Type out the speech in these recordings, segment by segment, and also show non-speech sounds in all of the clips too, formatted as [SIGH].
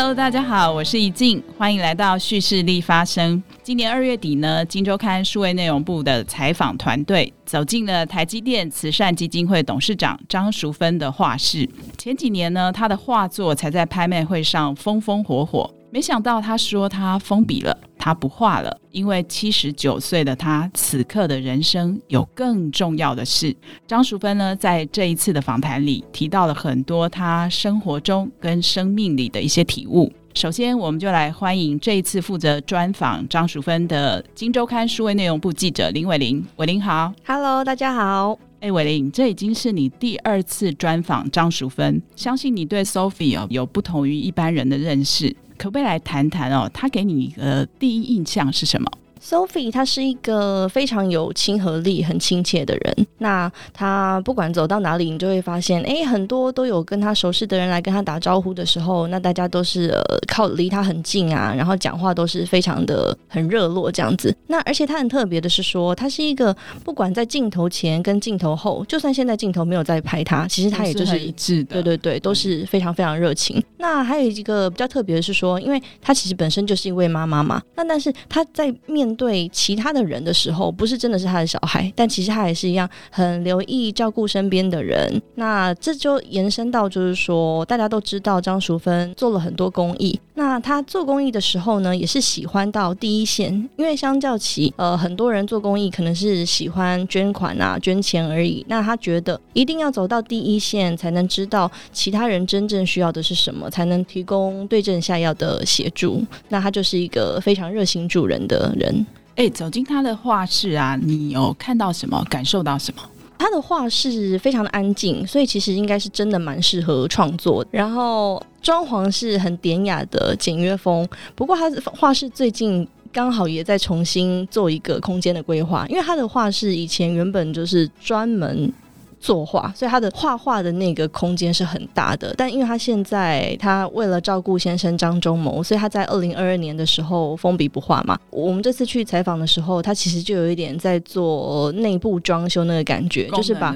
Hello，大家好，我是怡静，欢迎来到叙事力发声。今年二月底呢，金周刊数位内容部的采访团队走进了台积电慈善基金会董事长张淑芬的画室。前几年呢，他的画作才在拍卖会上风风火火，没想到他说他封笔了。他不画了，因为七十九岁的他，此刻的人生有更重要的事。张淑芬呢，在这一次的访谈里提到了很多他生活中跟生命里的一些体悟。首先，我们就来欢迎这一次负责专访张淑芬的《金周刊》数位内容部记者林伟玲。伟玲好，Hello，大家好。哎，伟玲，这已经是你第二次专访张淑芬，相信你对 Sophie 有不同于一般人的认识。可不可以来谈谈哦？他给你的第一印象是什么？Sophie，她是一个非常有亲和力、很亲切的人。那她不管走到哪里，你就会发现，哎，很多都有跟她熟识的人来跟她打招呼的时候，那大家都是呃靠离她很近啊，然后讲话都是非常的很热络这样子。那而且她很特别的是说，她是一个不管在镜头前跟镜头后，就算现在镜头没有在拍她，其实她也就是一致的，对对对，都是非常非常热情。那还有一个比较特别的是说，因为她其实本身就是一位妈妈嘛，那但是她在面面对其他的人的时候，不是真的是他的小孩，但其实他也是一样很留意照顾身边的人。那这就延伸到，就是说大家都知道张淑芬做了很多公益。那他做公益的时候呢，也是喜欢到第一线，因为相较起呃很多人做公益，可能是喜欢捐款啊、捐钱而已。那他觉得一定要走到第一线，才能知道其他人真正需要的是什么，才能提供对症下药的协助。那他就是一个非常热心助人的人。哎、走进他的画室啊，你有看到什么？感受到什么？他的画室非常的安静，所以其实应该是真的蛮适合创作。然后装潢是很典雅的简约风，不过他的画室最近刚好也在重新做一个空间的规划，因为他的画室以前原本就是专门。作画，所以他的画画的那个空间是很大的。但因为他现在他为了照顾先生张忠谋，所以他在二零二二年的时候封笔不画嘛。我们这次去采访的时候，他其实就有一点在做内部装修那个感觉，就是把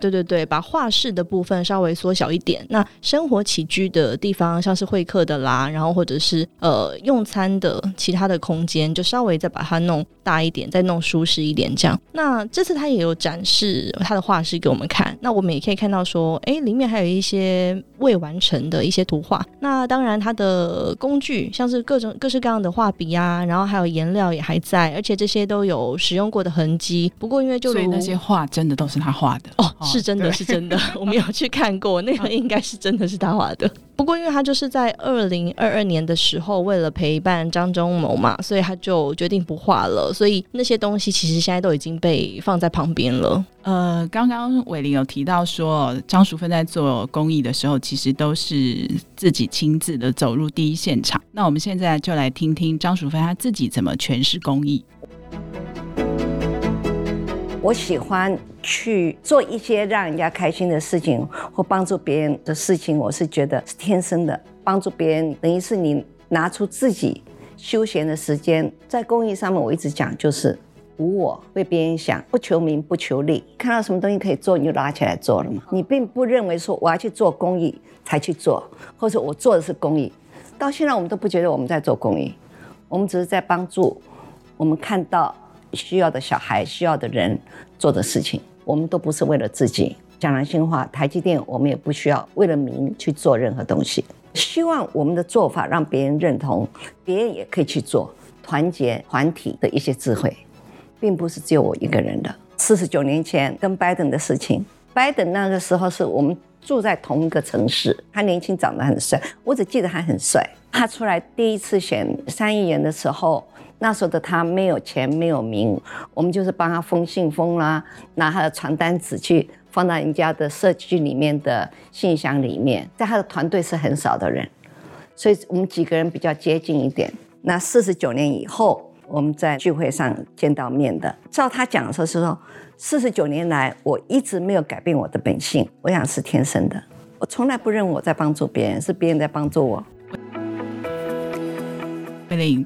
对对对，把画室的部分稍微缩小一点。那生活起居的地方，像是会客的啦，然后或者是呃用餐的其他的空间，就稍微再把它弄大一点，再弄舒适一点这样。那这次他也有展示他的画室给我们。看，那我们也可以看到说，哎，里面还有一些未完成的一些图画。那当然，它的工具像是各种各式各样的画笔啊，然后还有颜料也还在，而且这些都有使用过的痕迹。不过，因为就所以那些画真的都是他画的哦，是真的是真的，[LAUGHS] 我没有去看过，那个应该是真的是他画的。不过，因为他就是在二零二二年的时候，为了陪伴张忠谋嘛，所以他就决定不画了。所以那些东西其实现在都已经被放在旁边了。呃，刚刚伟玲有提到说，张淑芬在做公益的时候，其实都是自己亲自的走入第一现场。那我们现在就来听听张淑芬她自己怎么诠释公益。我喜欢去做一些让人家开心的事情，或帮助别人的事情。我是觉得是天生的，帮助别人等于是你拿出自己休闲的时间。在公益上面，我一直讲就是无我，为别人想，不求名，不求利。看到什么东西可以做，你就拿起来做了嘛。你并不认为说我要去做公益才去做，或者我做的是公益。到现在我们都不觉得我们在做公益，我们只是在帮助我们看到。需要的小孩，需要的人做的事情，我们都不是为了自己。讲良心话，台积电我们也不需要为了名去做任何东西。希望我们的做法让别人认同，别人也可以去做，团结团体的一些智慧，并不是只有我一个人的。四十九年前跟拜登的事情，拜登那个时候是我们住在同一个城市，他年轻长得很帅，我只记得他很帅。他出来第一次选参议员的时候。那时候的他没有钱，没有名，我们就是帮他封信封啦，拿他的传单纸去放到人家的社区里面的信箱里面。在他的团队是很少的人，所以我们几个人比较接近一点。那四十九年以后，我们在聚会上见到面的，照他讲的时候是说，四十九年来我一直没有改变我的本性，我想是天生的，我从来不认为我在帮助别人，是别人在帮助我。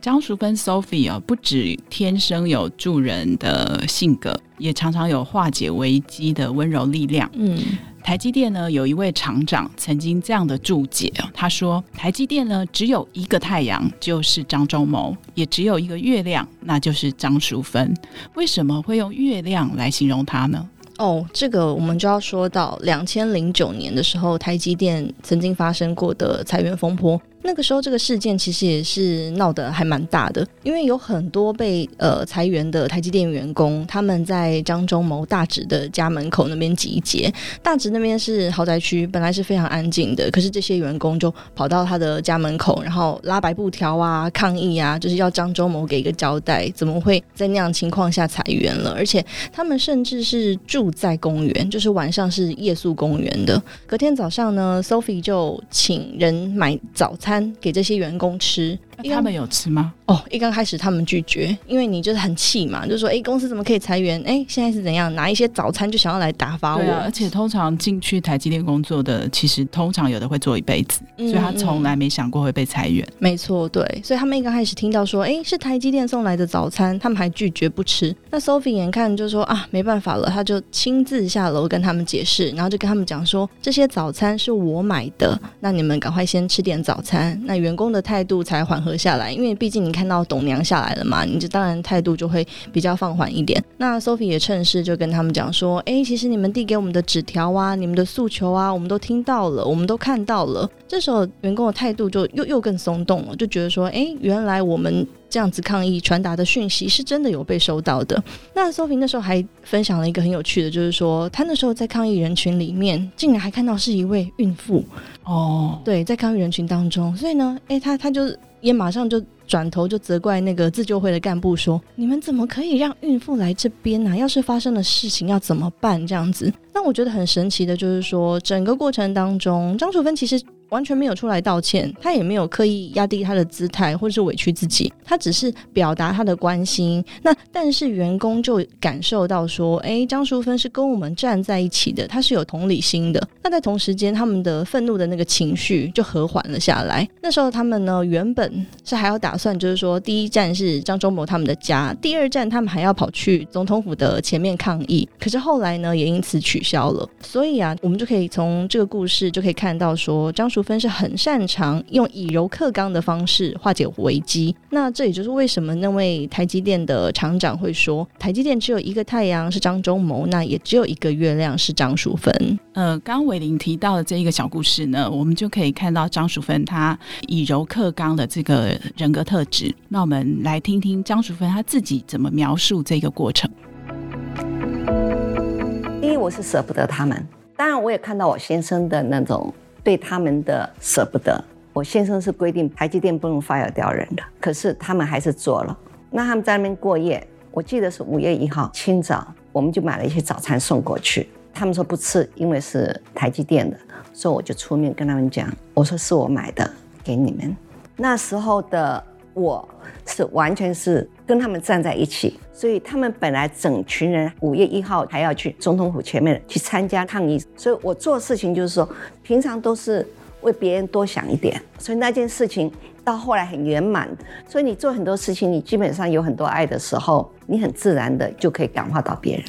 张淑芬 Sophie 啊，不止天生有助人的性格，也常常有化解危机的温柔力量。嗯，台积电呢有一位厂长曾经这样的注解，他说：“台积电呢只有一个太阳，就是张忠谋；也只有一个月亮，那就是张淑芬。为什么会用月亮来形容他呢？”哦，这个我们就要说到两千零九年的时候，台积电曾经发生过的裁员风波。那个时候，这个事件其实也是闹得还蛮大的，因为有很多被呃裁员的台积电员工，他们在张忠谋大直的家门口那边集结。大直那边是豪宅区，本来是非常安静的，可是这些员工就跑到他的家门口，然后拉白布条啊，抗议啊，就是要张忠谋给一个交代，怎么会在那样情况下裁员了？而且他们甚至是住在公园，就是晚上是夜宿公园的。隔天早上呢，Sophie 就请人买早餐。给这些员工吃。他们有吃吗？哦，一刚开始他们拒绝，因为你就是很气嘛，就说哎，公司怎么可以裁员？哎，现在是怎样？拿一些早餐就想要来打发我？啊，而且通常进去台积电工作的，其实通常有的会做一辈子，嗯、所以他从来没想过会被裁员。没错，对，所以他们一刚开始听到说，哎，是台积电送来的早餐，他们还拒绝不吃。那 Sophie 眼看就说啊，没办法了，他就亲自下楼跟他们解释，然后就跟他们讲说，这些早餐是我买的，那你们赶快先吃点早餐，那员工的态度才缓和下来，因为毕竟你看到董娘下来了嘛，你就当然态度就会比较放缓一点。那 Sophie 也趁势就跟他们讲说：“哎，其实你们递给我们的纸条啊，你们的诉求啊，我们都听到了，我们都看到了。”这时候员工的态度就又又更松动了，就觉得说：“哎，原来我们这样子抗议传达的讯息是真的有被收到的。”那 Sophie 那时候还分享了一个很有趣的，就是说他那时候在抗议人群里面，竟然还看到是一位孕妇哦，对，在抗议人群当中，所以呢，哎，他他就。也马上就转头就责怪那个自救会的干部说：“你们怎么可以让孕妇来这边呢？要是发生了事情要怎么办？这样子。”那我觉得很神奇的就是说，整个过程当中，张楚芬其实。完全没有出来道歉，他也没有刻意压低他的姿态或者是委屈自己，他只是表达他的关心。那但是员工就感受到说，哎，张淑芬是跟我们站在一起的，他是有同理心的。那在同时间，他们的愤怒的那个情绪就和缓了下来。那时候他们呢，原本是还要打算，就是说第一站是张忠谋他们的家，第二站他们还要跑去总统府的前面抗议。可是后来呢，也因此取消了。所以啊，我们就可以从这个故事就可以看到说，张。淑芬是很擅长用以柔克刚的方式化解危机，那这也就是为什么那位台积电的厂长会说，台积电只有一个太阳是张忠谋，那也只有一个月亮是张淑芬。呃，刚刚伟玲提到的这一个小故事呢，我们就可以看到张淑芬她以柔克刚的这个人格特质。那我们来听听张淑芬她自己怎么描述这个过程。第一，我是舍不得他们，当然我也看到我先生的那种。对他们的舍不得，我先生是规定台积电不能 fire 掉人的，可是他们还是做了。那他们在那边过夜，我记得是五月一号清早，我们就买了一些早餐送过去。他们说不吃，因为是台积电的，所以我就出面跟他们讲，我说是我买的，给你们。那时候的我是完全是跟他们站在一起。所以他们本来整群人五月一号还要去总统府前面去参加抗议，所以我做事情就是说，平常都是为别人多想一点，所以那件事情到后来很圆满。所以你做很多事情，你基本上有很多爱的时候，你很自然的就可以感化到别人。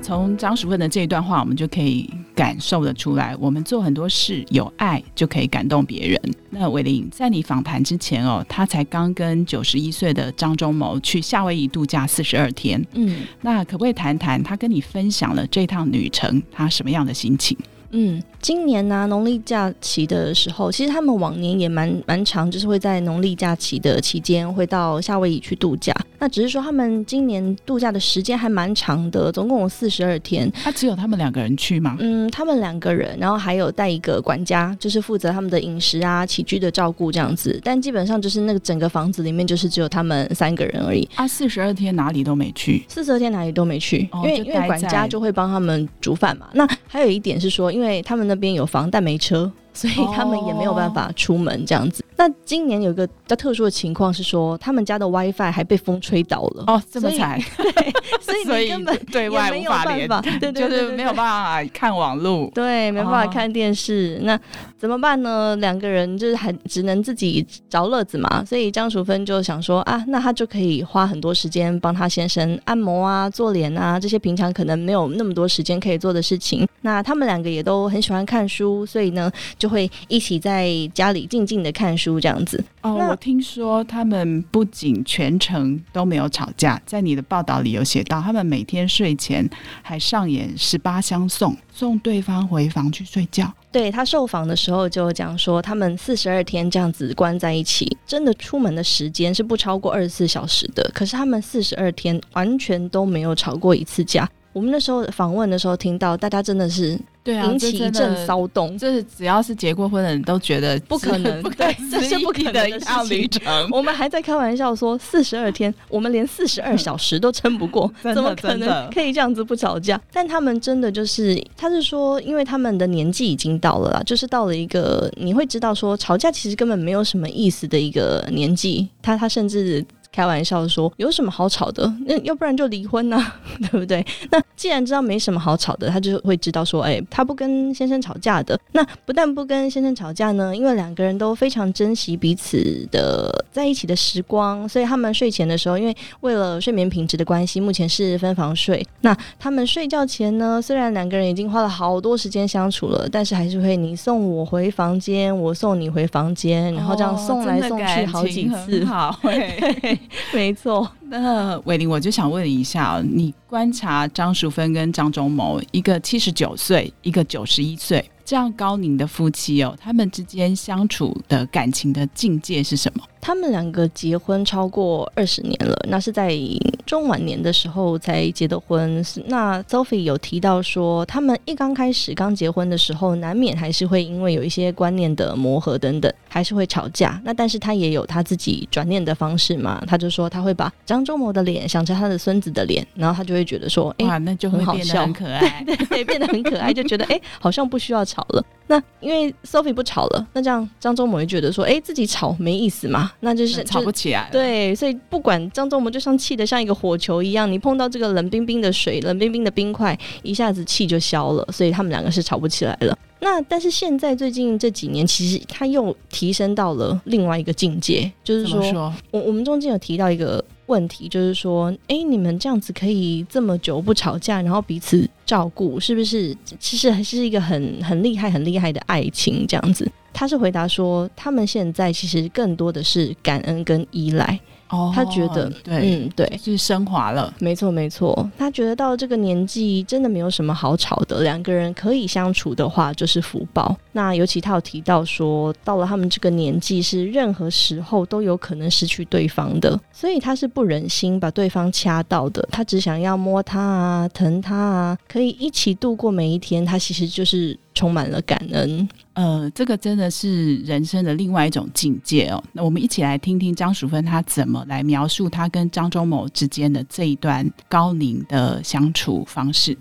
从张淑芬的这一段话，我们就可以。感受得出来，我们做很多事有爱就可以感动别人。那伟林在你访谈之前哦，他才刚跟九十一岁的张忠谋去夏威夷度假四十二天。嗯，那可不可以谈谈他跟你分享了这趟旅程，他什么样的心情？嗯，今年呢、啊，农历假期的时候，其实他们往年也蛮蛮长，就是会在农历假期的期间会到夏威夷去度假。那只是说他们今年度假的时间还蛮长的，总共有四十二天。他、啊、只有他们两个人去吗？嗯，他们两个人，然后还有带一个管家，就是负责他们的饮食啊、起居的照顾这样子。但基本上就是那个整个房子里面就是只有他们三个人而已。啊，四十二天哪里都没去？四十二天哪里都没去，哦、因为因为管家就会帮他们煮饭嘛。那还有一点是说，因为因为他们那边有房，但没车。所以他们也没有办法出门这样子。那今年有一个比较特殊的情况是说，他们家的 WiFi 还被风吹倒了。哦，这么惨，[LAUGHS] 对，所以你根本对外无法连，对，就是没有办法看网络，对，没办法看电视，那怎么办呢？两个人就是还只能自己找乐子嘛，所以张淑芬就想说啊，那他就可以花很多时间帮他先生按摩啊、做脸啊这些平常可能没有那么多时间可以做的事情。那他们两个也都很喜欢看书，所以呢，就会一起在家里静静的看书。这样子哦，我听说他们不仅全程都没有吵架，在你的报道里有写到，他们每天睡前还上演十八相送，送对方回房去睡觉。对，他受访的时候就讲说，他们四十二天这样子关在一起，真的出门的时间是不超过二十四小时的，可是他们四十二天完全都没有吵过一次架。我们那时候访问的时候听到，大家真的是。对啊，引起一阵骚动。就是只要是结过婚的人都觉得不可能，对，这是不可能的一趟旅程。[LAUGHS] 我们还在开玩笑说，四十二天，我们连四十二小时都撑不过，怎么可能可以这样子不吵架？但他们真的就是，他是说，因为他们的年纪已经到了啦，就是到了一个你会知道说，吵架其实根本没有什么意思的一个年纪。他他甚至。开玩笑说，有什么好吵的？那要不然就离婚呢、啊，[LAUGHS] 对不对？那既然知道没什么好吵的，他就会知道说，哎，他不跟先生吵架的。那不但不跟先生吵架呢，因为两个人都非常珍惜彼此的在一起的时光，所以他们睡前的时候，因为为了睡眠品质的关系，目前是分房睡。那他们睡觉前呢，虽然两个人已经花了好多时间相处了，但是还是会你送我回房间，我送你回房间，然后这样送来送去好几次，好。[LAUGHS] [LAUGHS] [LAUGHS] 没错，那伟林，我就想问一下，你观察张淑芬跟张忠谋，一个七十九岁，一个九十一岁，这样高龄的夫妻哦，他们之间相处的感情的境界是什么？他们两个结婚超过二十年了，那是在中晚年的时候才结的婚。那 Sophie 有提到说，他们一刚开始刚结婚的时候，难免还是会因为有一些观念的磨合等等，还是会吵架。那但是他也有他自己转念的方式嘛，他就说他会把张忠谋的脸想成他的孙子的脸，然后他就会觉得说，哎，那就很好笑，很可爱，对，[LAUGHS] 对，变得很可爱，[LAUGHS] 就觉得哎，好像不需要吵了。那因为 Sophie 不吵了，那这样张忠谋也觉得说，哎，自己吵没意思嘛。那就是吵不起来，对，所以不管张忠谋就像气得像一个火球一样，你碰到这个冷冰冰的水、冷冰冰的冰块，一下子气就消了，所以他们两个是吵不起来了。那但是现在最近这几年，其实他又提升到了另外一个境界，就是说，说我我们中间有提到一个问题，就是说，哎，你们这样子可以这么久不吵架，然后彼此照顾，是不是？其实还是一个很很厉害、很厉害的爱情这样子。他是回答说，他们现在其实更多的是感恩跟依赖。哦，他觉得，对，嗯，对，是升华了，没错，没错。他觉得到这个年纪，真的没有什么好吵的，两个人可以相处的话，就是福报。那尤其他有提到说，到了他们这个年纪，是任何时候都有可能失去对方的，所以他是不忍心把对方掐到的，他只想要摸他啊，疼他啊，可以一起度过每一天。他其实就是。充满了感恩，呃，这个真的是人生的另外一种境界哦。那我们一起来听听张淑芬她怎么来描述她跟张忠谋之间的这一段高龄的相处方式。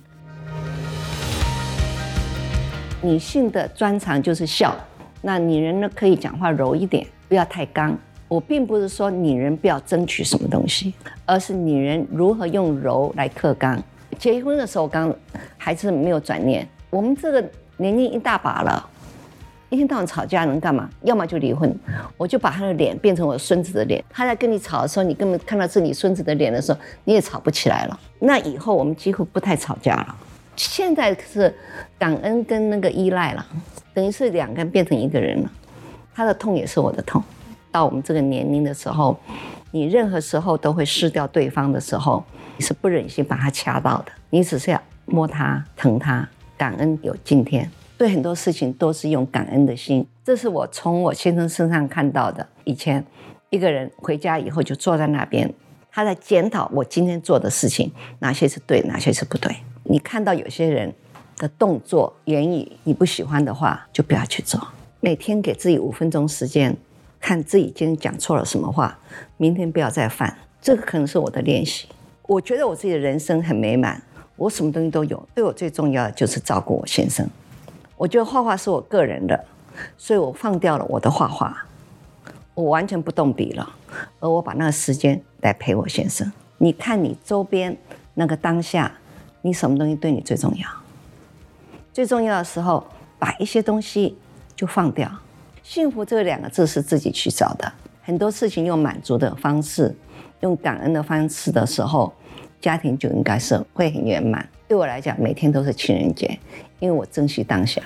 女性的专长就是笑，那女人呢，可以讲话柔一点，不要太刚。我并不是说女人不要争取什么东西，而是女人如何用柔来克刚。结婚的时候，刚还是没有转念，我们这个。年龄一大把了，一天到晚吵架能干嘛？要么就离婚，我就把他的脸变成我孙子的脸。他在跟你吵的时候，你根本看到是你孙子的脸的时候，你也吵不起来了。那以后我们几乎不太吵架了。现在是感恩跟那个依赖了，等于是两个人变成一个人了。他的痛也是我的痛。到我们这个年龄的时候，你任何时候都会失掉对方的时候，你是不忍心把他掐到的。你只是要摸他、疼他。感恩有今天，对很多事情都是用感恩的心。这是我从我先生身上看到的。以前一个人回家以后就坐在那边，他在检讨我今天做的事情，哪些是对，哪些是不对。你看到有些人的动作、言语你不喜欢的话，就不要去做。每天给自己五分钟时间，看自己今天讲错了什么话，明天不要再犯。这个可能是我的练习。我觉得我自己的人生很美满。我什么东西都有，对我最重要的就是照顾我先生。我觉得画画是我个人的，所以我放掉了我的画画，我完全不动笔了，而我把那个时间来陪我先生。你看你周边那个当下，你什么东西对你最重要？最重要的时候，把一些东西就放掉。幸福这两个字是自己去找的，很多事情用满足的方式，用感恩的方式的时候，家庭就应该是会很圆满。对我来讲，每天都是情人节，因为我珍惜当下。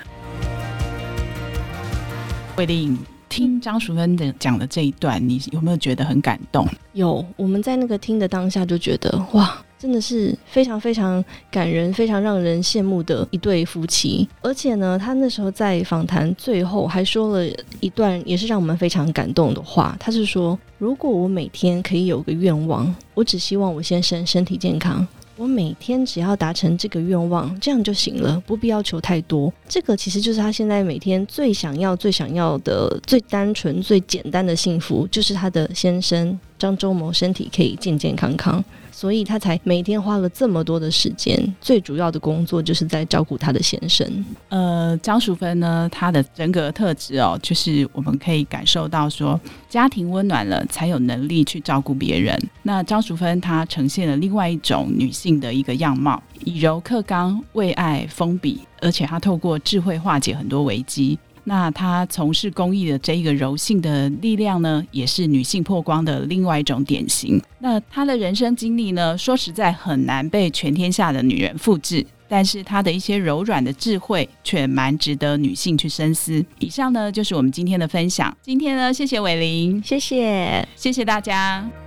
惠铃，听张淑芬的讲的这一段，你有没有觉得很感动？有，我们在那个听的当下就觉得，哇，真的是非常非常感人，非常让人羡慕的一对夫妻。而且呢，他那时候在访谈最后还说了一段，也是让我们非常感动的话。他是说，如果我每天可以有个愿望，我只希望我先生身体健康。我每天只要达成这个愿望，这样就行了，不必要求太多。这个其实就是他现在每天最想要、最想要的、最单纯、最简单的幸福，就是他的先生张周谋身体可以健健康康。所以他才每天花了这么多的时间，最主要的工作就是在照顾他的先生。呃，张淑芬呢，她的人格特质哦，就是我们可以感受到说，家庭温暖了，才有能力去照顾别人。那张淑芬她呈现了另外一种女性的一个样貌，以柔克刚，为爱封笔，而且她透过智慧化解很多危机。那她从事公益的这一个柔性的力量呢，也是女性破光的另外一种典型。那她的人生经历呢，说实在很难被全天下的女人复制，但是她的一些柔软的智慧却蛮值得女性去深思。以上呢，就是我们今天的分享。今天呢，谢谢伟玲，谢谢，谢谢大家。